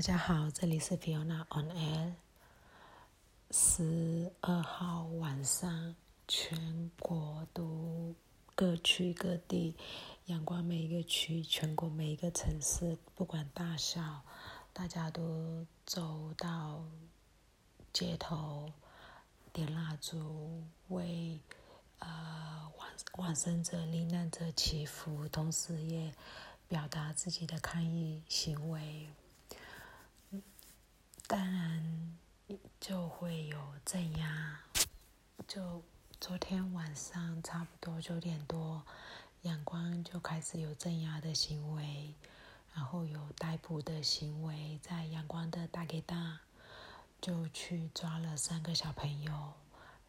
大家好，这里是 Fiona on Air。十二号晚上，全国都各区各地，阳光每一个区，全国每一个城市，不管大小，大家都走到街头，点蜡烛，为呃往往生者、罹难者祈福，同时也表达自己的抗议行为。当然就会有镇压。就昨天晚上差不多九点多，阳光就开始有镇压的行为，然后有逮捕的行为，在阳光的大给大就去抓了三个小朋友，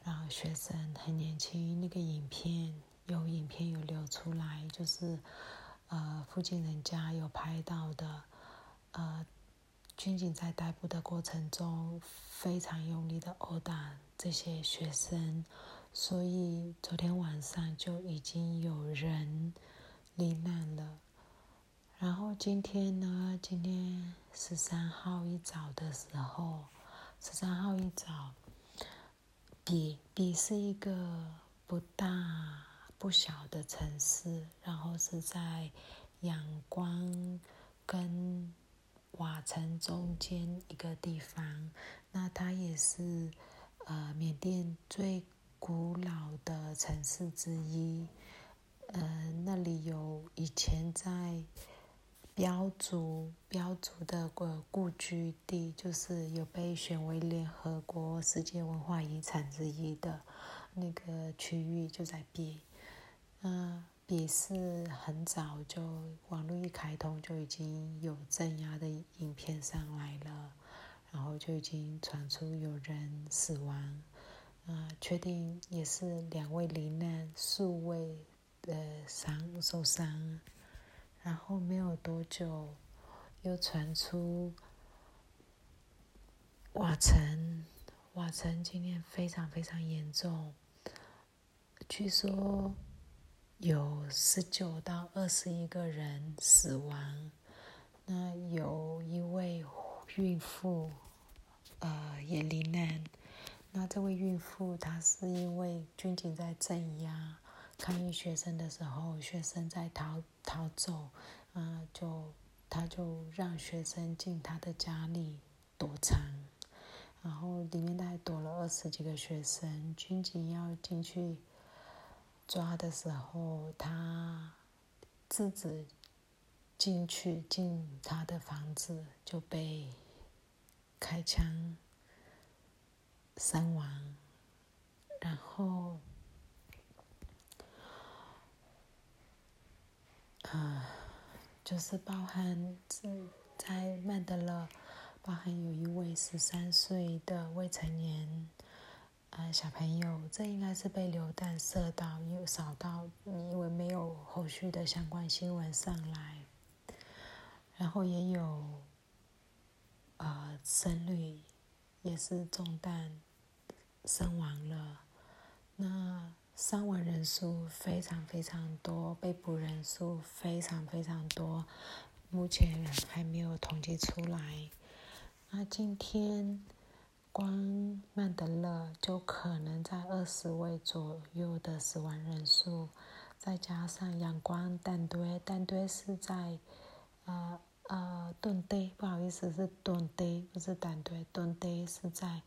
然后学生很年轻，那个影片有影片有流出来，就是呃附近人家有拍到的，呃。军警在逮捕的过程中非常用力的殴打这些学生，所以昨天晚上就已经有人罹难了。然后今天呢？今天十三号一早的时候，十三号一早，比比是一个不大不小的城市，然后是在阳光跟。瓦城中间一个地方，那它也是呃缅甸最古老的城市之一。呃，那里有以前在标族标族的个故居地，就是有被选为联合国世界文化遗产之一的那个区域，就在边。嗯。也是很早就网络一开通就已经有镇压的影片上来了，然后就已经传出有人死亡，啊，确定也是两位罹难，数位的伤受伤，然后没有多久又传出瓦城，瓦城今天非常非常严重，据说。有十九到二十一个人死亡，那有一位孕妇，呃，也罹难。那这位孕妇她是因为军警在镇压抗议学生的时候，学生在逃逃走，啊，就他就让学生进他的家里躲藏，然后里面大概躲了二十几个学生，军警要进去。抓的时候，他自己进去进他的房子就被开枪身亡，然后，啊，就是包含在在曼德勒，包含有一位十三岁的未成年。呃，小朋友，这应该是被流弹射到，又扫到，因为没有后续的相关新闻上来。然后也有，呃，僧侣也是中弹身亡了。那伤亡人数非常非常多，被捕人数非常非常多，目前还没有统计出来。那今天。光曼德勒就可能在二十位左右的死亡人数，再加上阳光蛋堆，蛋堆是在呃呃顿堆，不好意思是顿堆，不是蛋堆，顿堆是在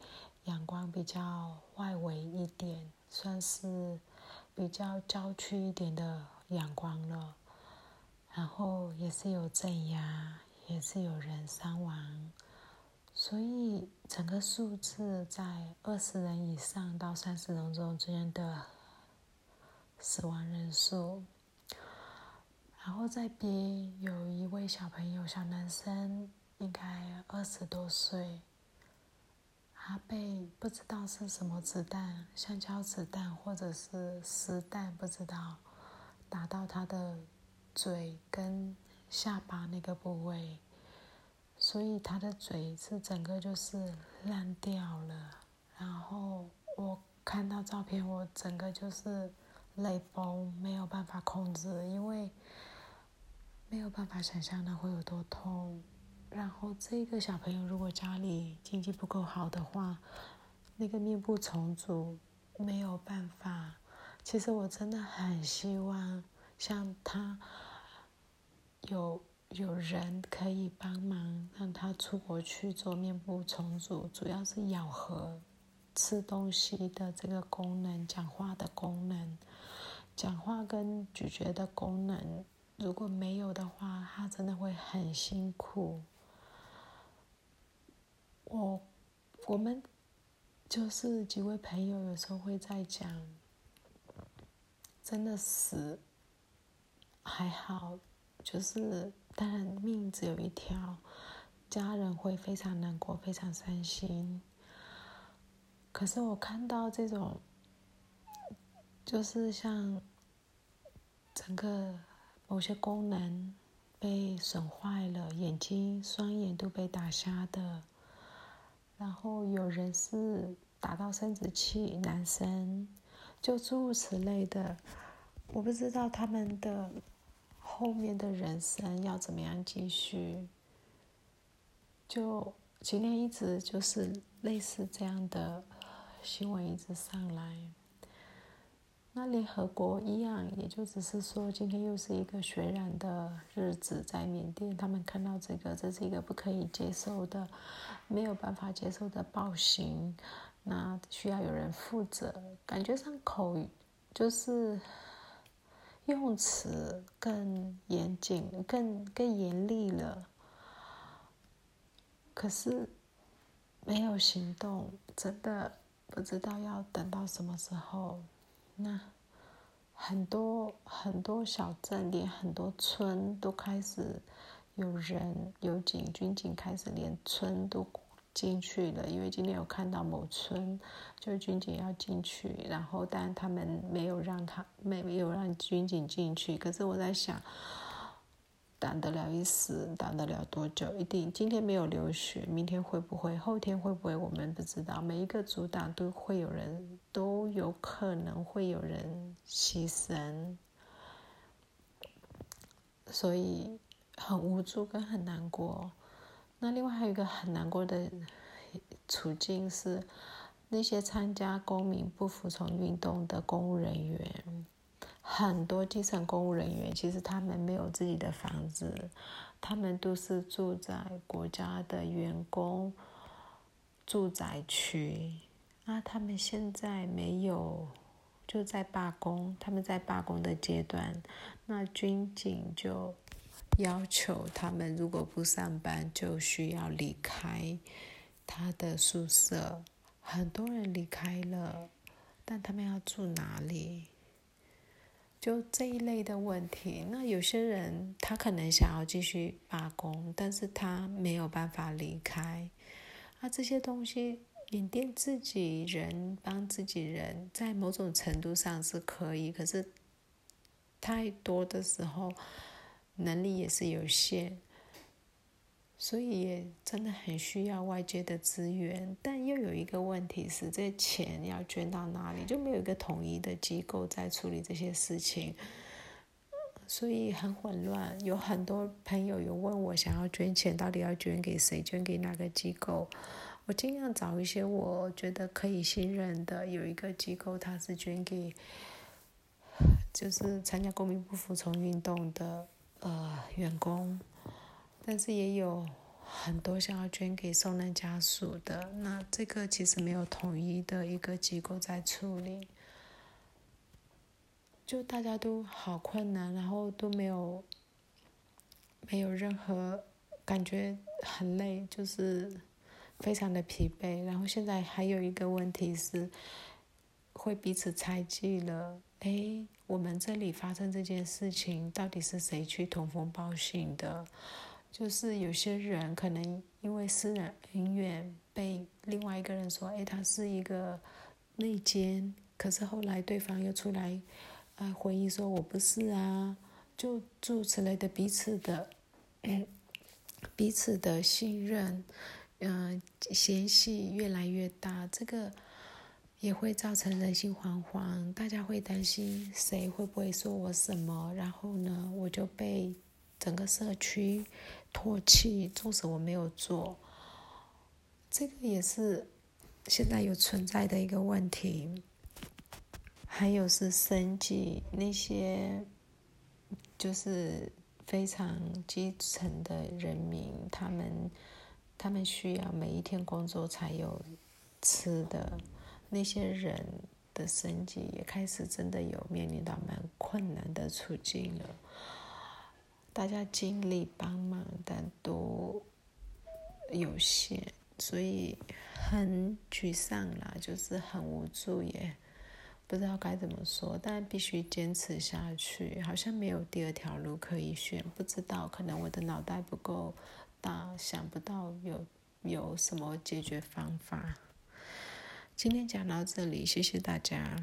阳光比较外围一点，算是比较郊区一点的阳光了。然后也是有镇压，也是有人伤亡。所以整个数字在二十人以上到三十人中之间的死亡人数，然后在边有一位小朋友，小男生，应该二十多岁，他被不知道是什么子弹，橡胶子弹或者是实弹，不知道打到他的嘴跟下巴那个部位。所以他的嘴是整个就是烂掉了，然后我看到照片，我整个就是泪崩，没有办法控制，因为没有办法想象那会有多痛。然后这个小朋友如果家里经济不够好的话，那个面部重组没有办法。其实我真的很希望像他有有人可以帮忙，让他出国去做面部重组，主要是咬合、吃东西的这个功能、讲话的功能、讲话跟咀嚼的功能，如果没有的话，他真的会很辛苦。我我们就是几位朋友，有时候会在讲。真的死还好，就是当然命只有一条，家人会非常难过，非常伤心。可是我看到这种，就是像整个某些功能被损坏了，眼睛双眼都被打瞎的，然后有人是打到生殖器，男生。就诸如此类的，我不知道他们的后面的人生要怎么样继续。就今天一直就是类似这样的新闻一直上来。那联合国一样，也就只是说今天又是一个血染的日子，在缅甸，他们看到这个，这是一个不可以接受的、没有办法接受的暴行。那需要有人负责，感觉上口就是用词更严谨、更更严厉了。可是没有行动，真的不知道要等到什么时候。那很多很多小镇，连很多村都开始有人有警军警开始连村都。进去了，因为今天有看到某村，就是军警要进去，然后但他们没有让他没没有让军警进去。可是我在想，挡得了一死，挡得了多久？一定今天没有流血，明天会不会？后天会不会？我们不知道。每一个阻挡都会有人，都有可能会有人牺牲，所以很无助跟很难过。那另外还有一个很难过的处境是，那些参加公民不服从运动的公务人员，很多基层公务人员其实他们没有自己的房子，他们都是住在国家的员工住宅区，那他们现在没有就在罢工，他们在罢工的阶段，那军警就。要求他们如果不上班，就需要离开他的宿舍。很多人离开了，但他们要住哪里？就这一类的问题。那有些人他可能想要继续罢工，但是他没有办法离开。那这些东西，缅甸自己人帮自己人，在某种程度上是可以，可是太多的时候。能力也是有限，所以真的很需要外界的资源。但又有一个问题是，这钱要捐到哪里，就没有一个统一的机构在处理这些事情，所以很混乱。有很多朋友有问我，想要捐钱，到底要捐给谁？捐给哪个机构？我尽量找一些我觉得可以信任的。有一个机构，它是捐给，就是参加公民不服从运动的。呃，员工，但是也有很多想要捐给受难家属的。那这个其实没有统一的一个机构在处理，就大家都好困难，然后都没有没有任何感觉很累，就是非常的疲惫。然后现在还有一个问题是，会彼此猜忌了。哎，我们这里发生这件事情，到底是谁去通风报信的？就是有些人可能因为私人恩怨，被另外一个人说，哎，他是一个内奸，可是后来对方又出来，呃，回应说我不是啊，就诸此类的彼此的，彼此的信任，嗯，嫌隙越来越大，这个。也会造成人心惶惶，大家会担心谁会不会说我什么，然后呢，我就被整个社区唾弃，纵使我没有做，这个也是现在有存在的一个问题。还有是生计，那些就是非常基层的人民，他们他们需要每一天工作才有吃的，那些人的生计也开始真的有面临到蛮困难的处境了。大家尽力帮忙，但都有限，所以很沮丧啦，就是很无助，也不知道该怎么说。但必须坚持下去，好像没有第二条路可以选。不知道，可能我的脑袋不够大，想不到有有什么解决方法。今天讲到这里，谢谢大家。